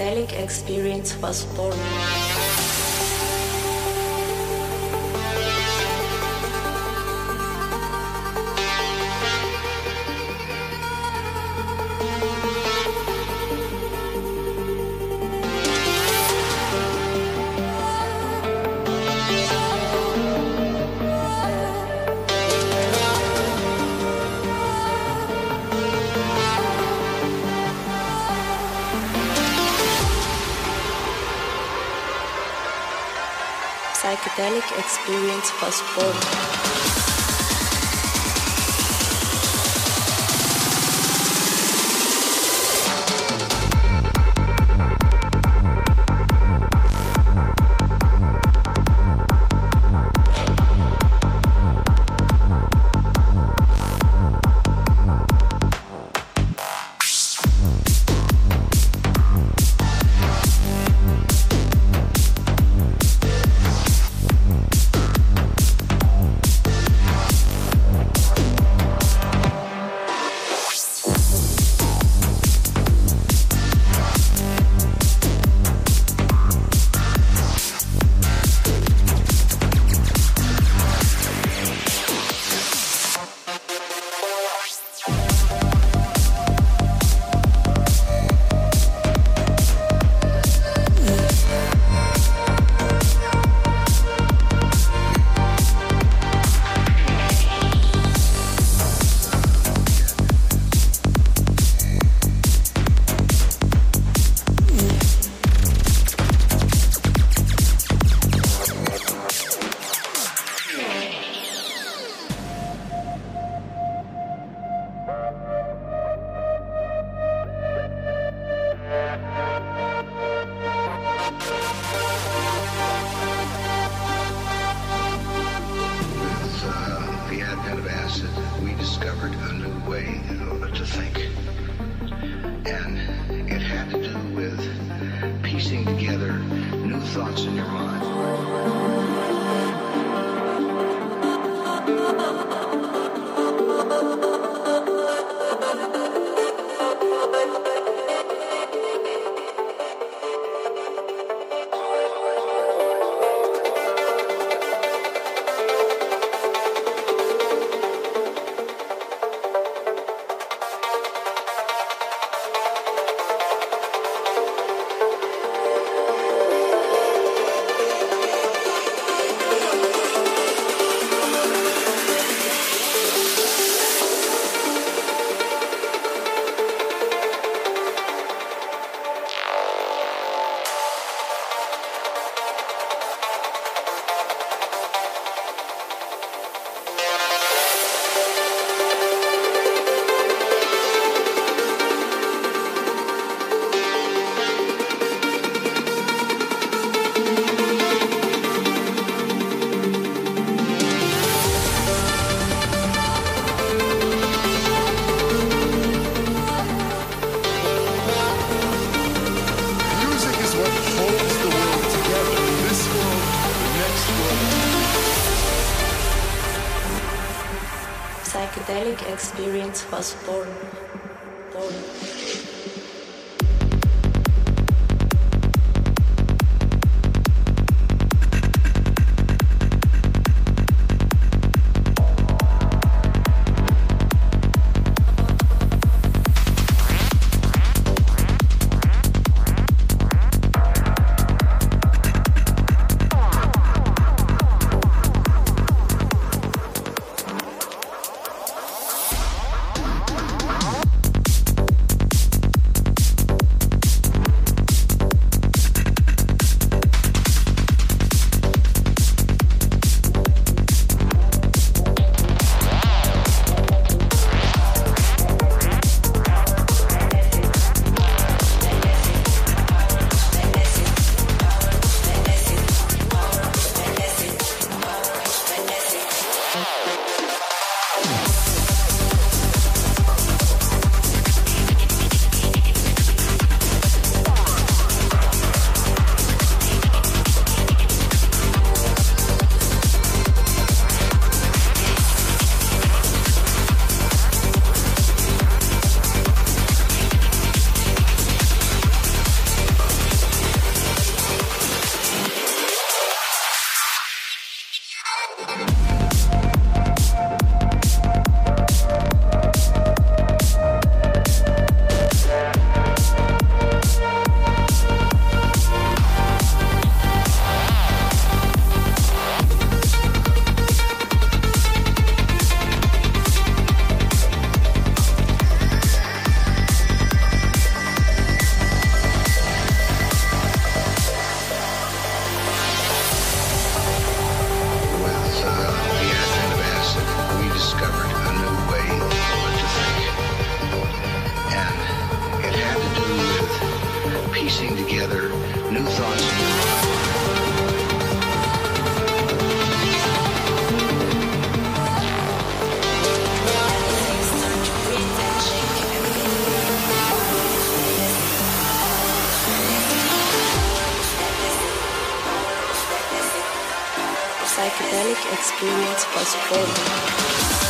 Psychedelic experience was born. Experience experience was born.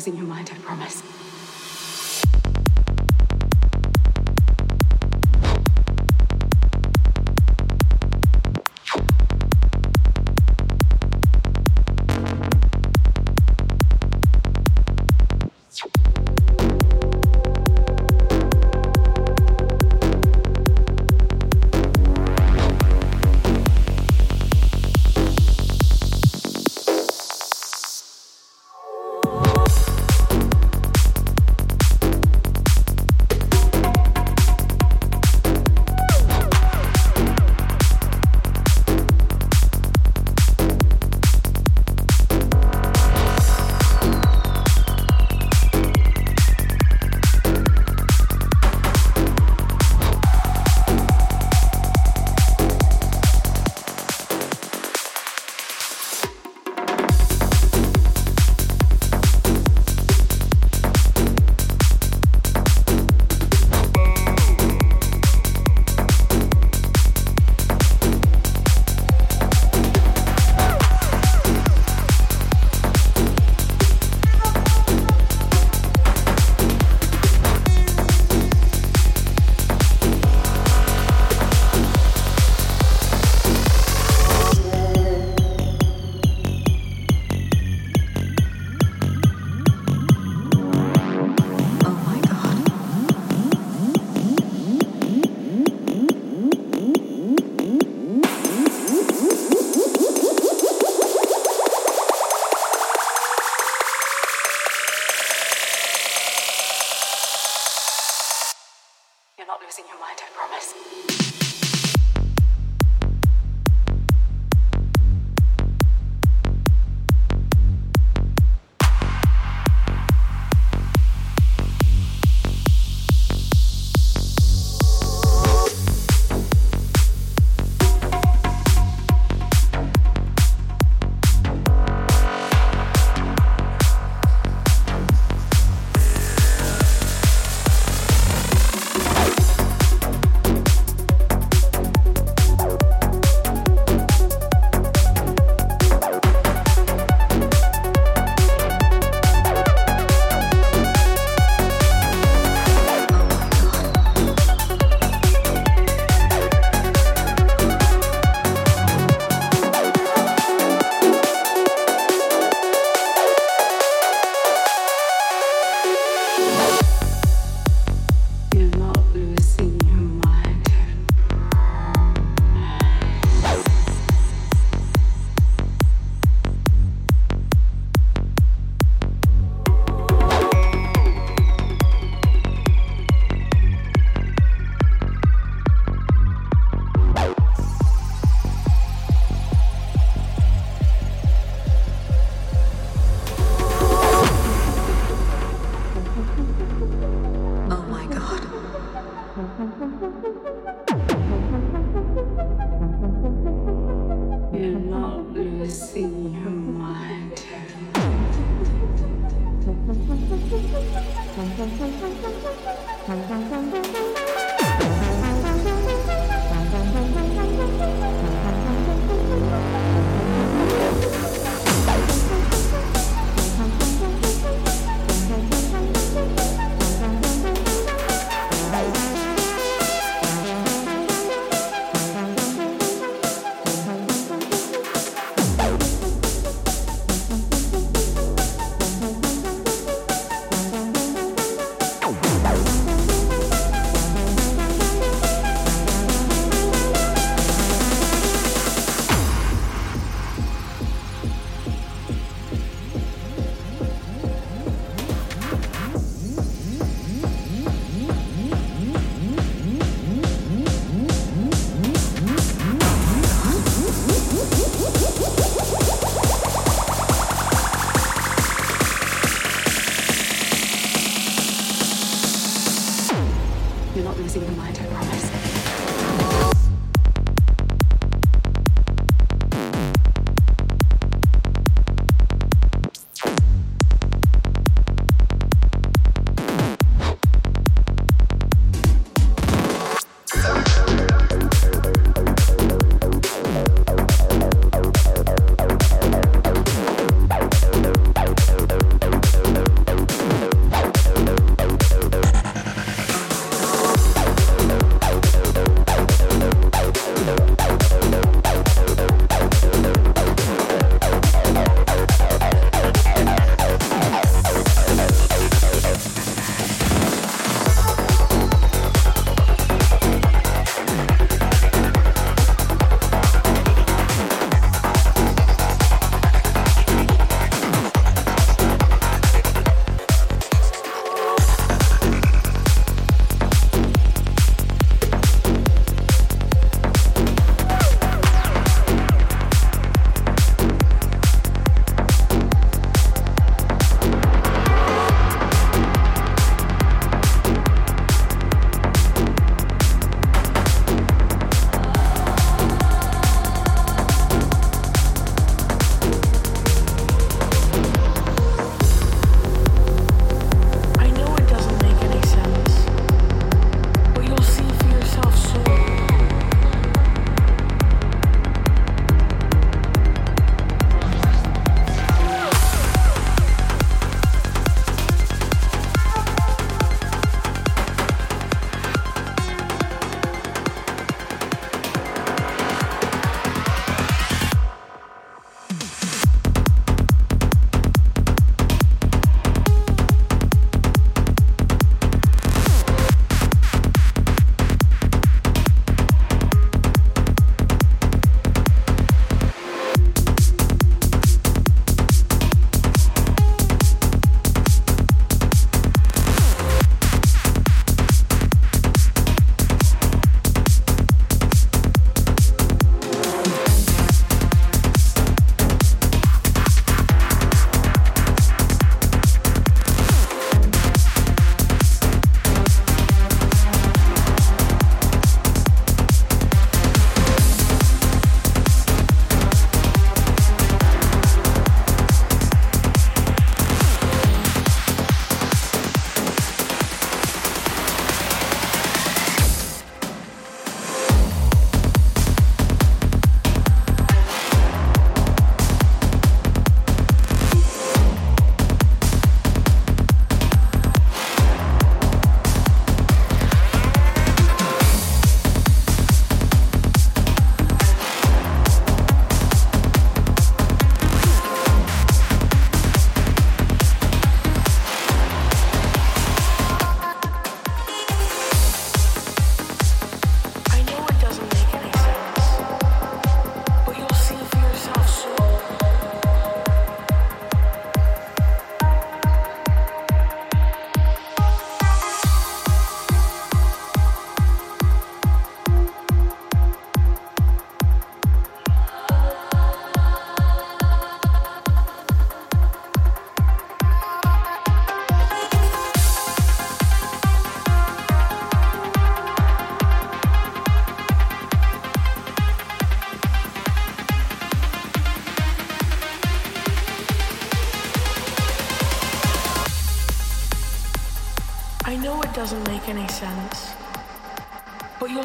Losing your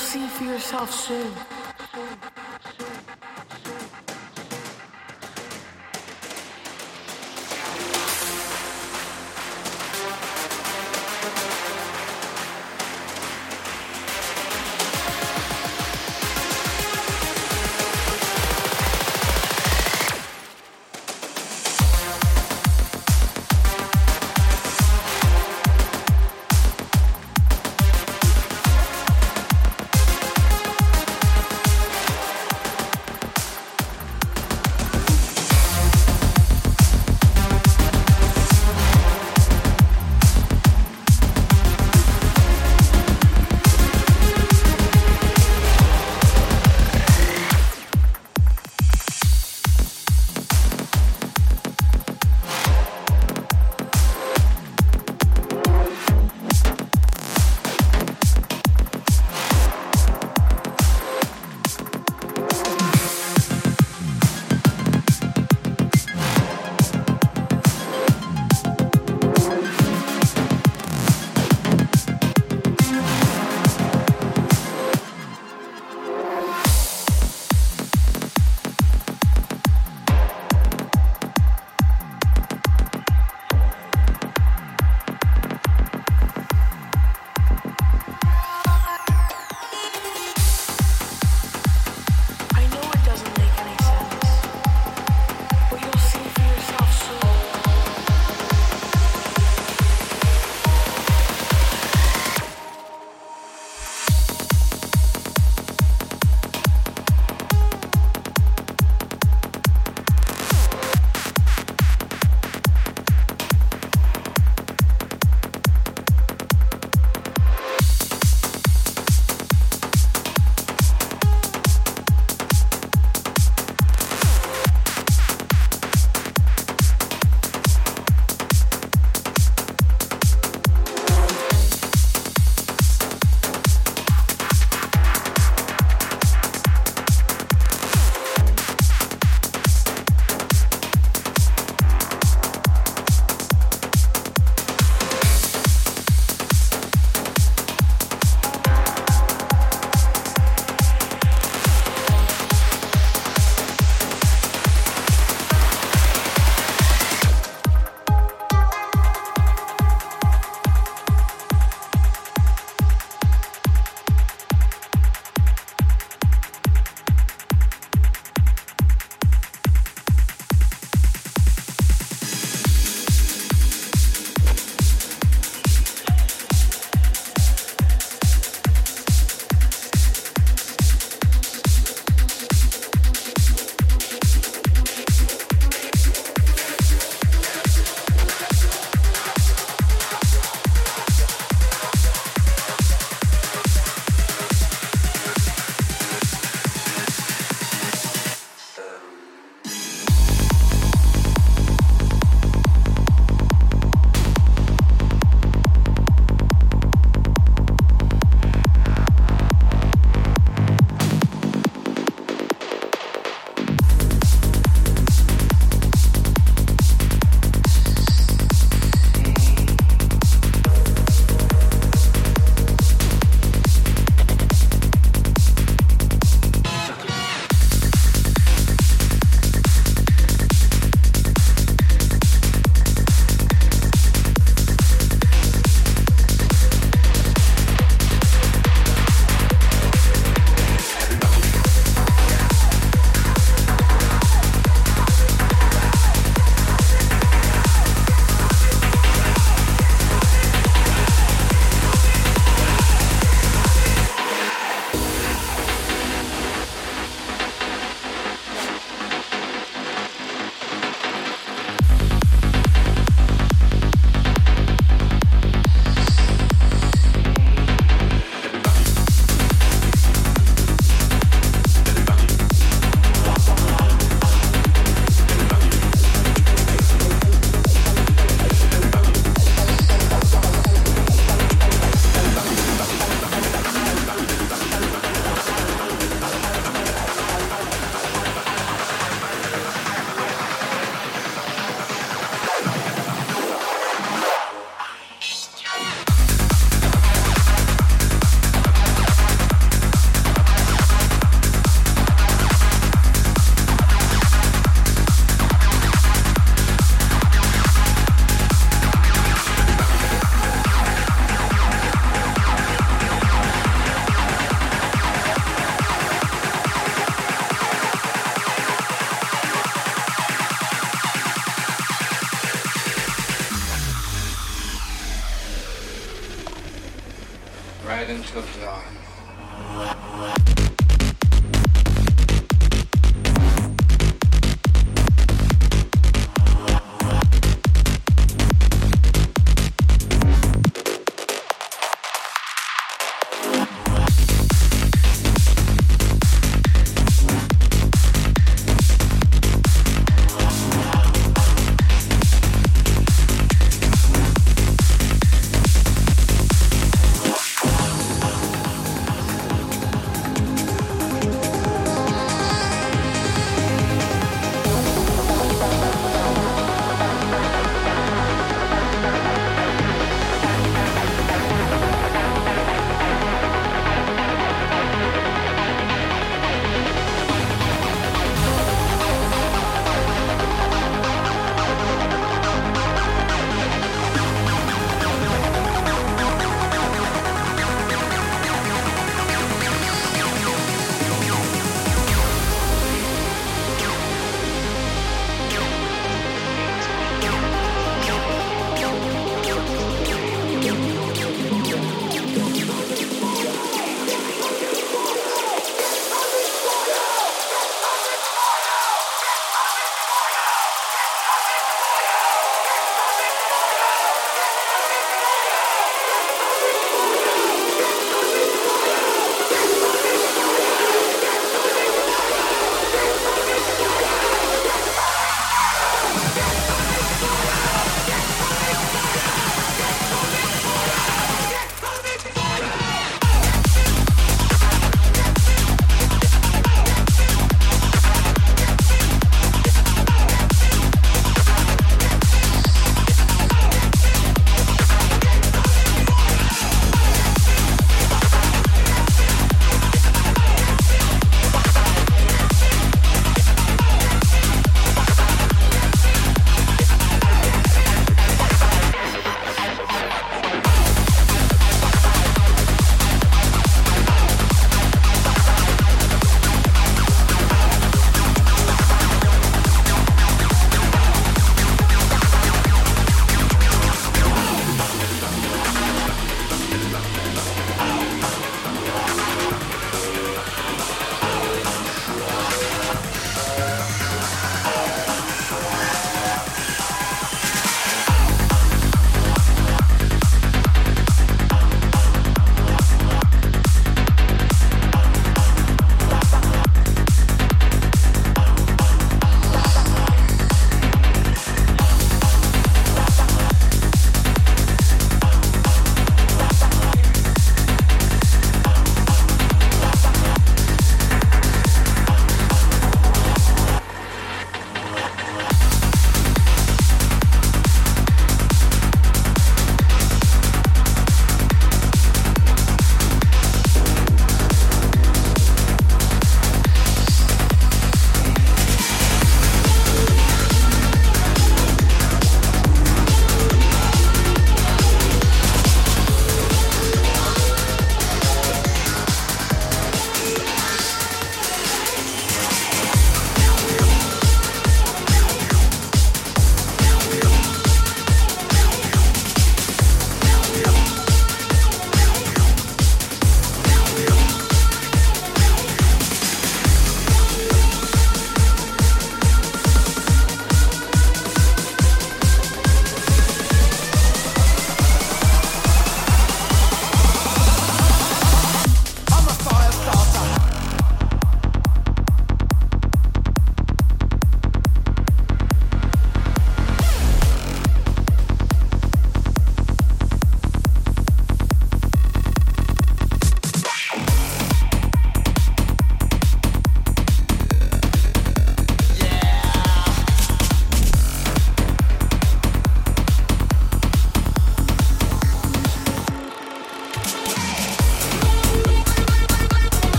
see for yourself soon.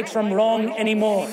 Right from wrong anymore.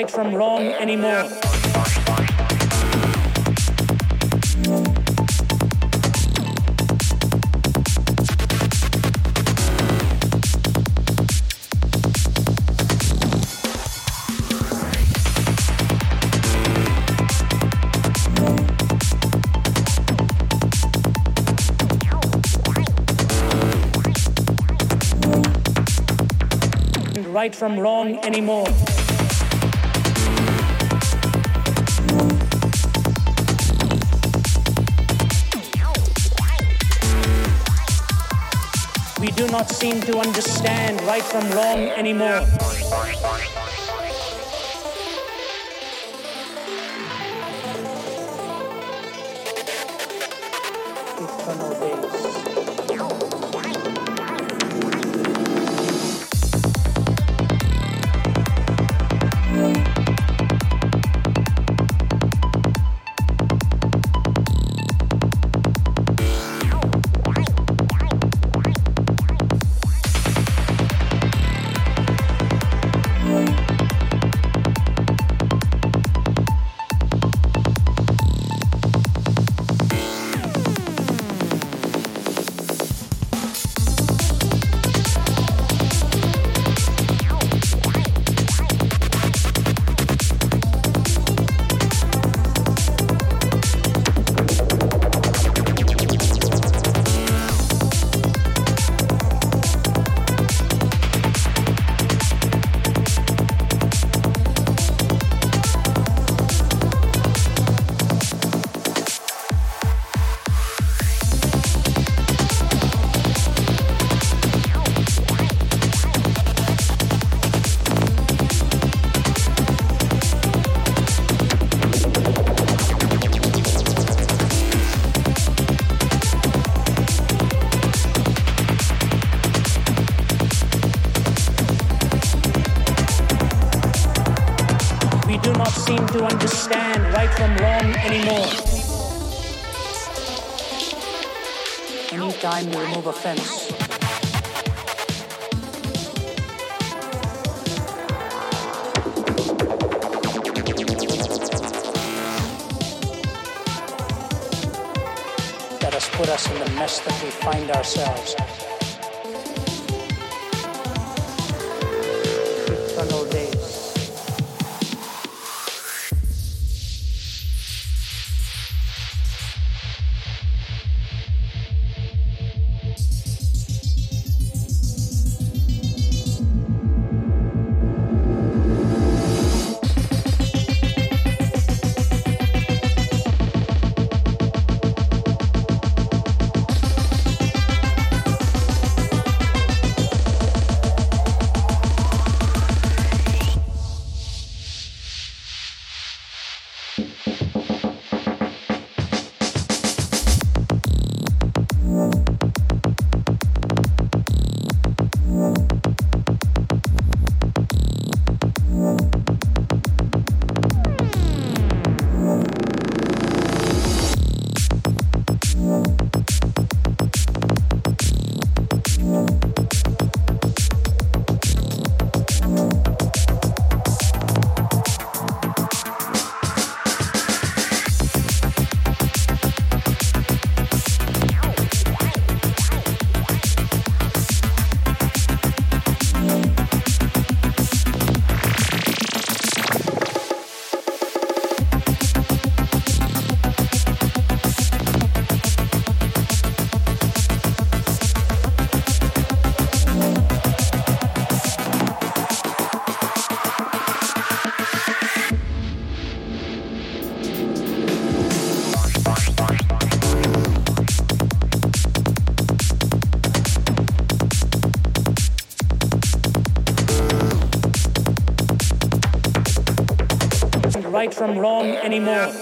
Right from wrong anymore. right from wrong anymore. To understand right from wrong anymore. From wrong anymore.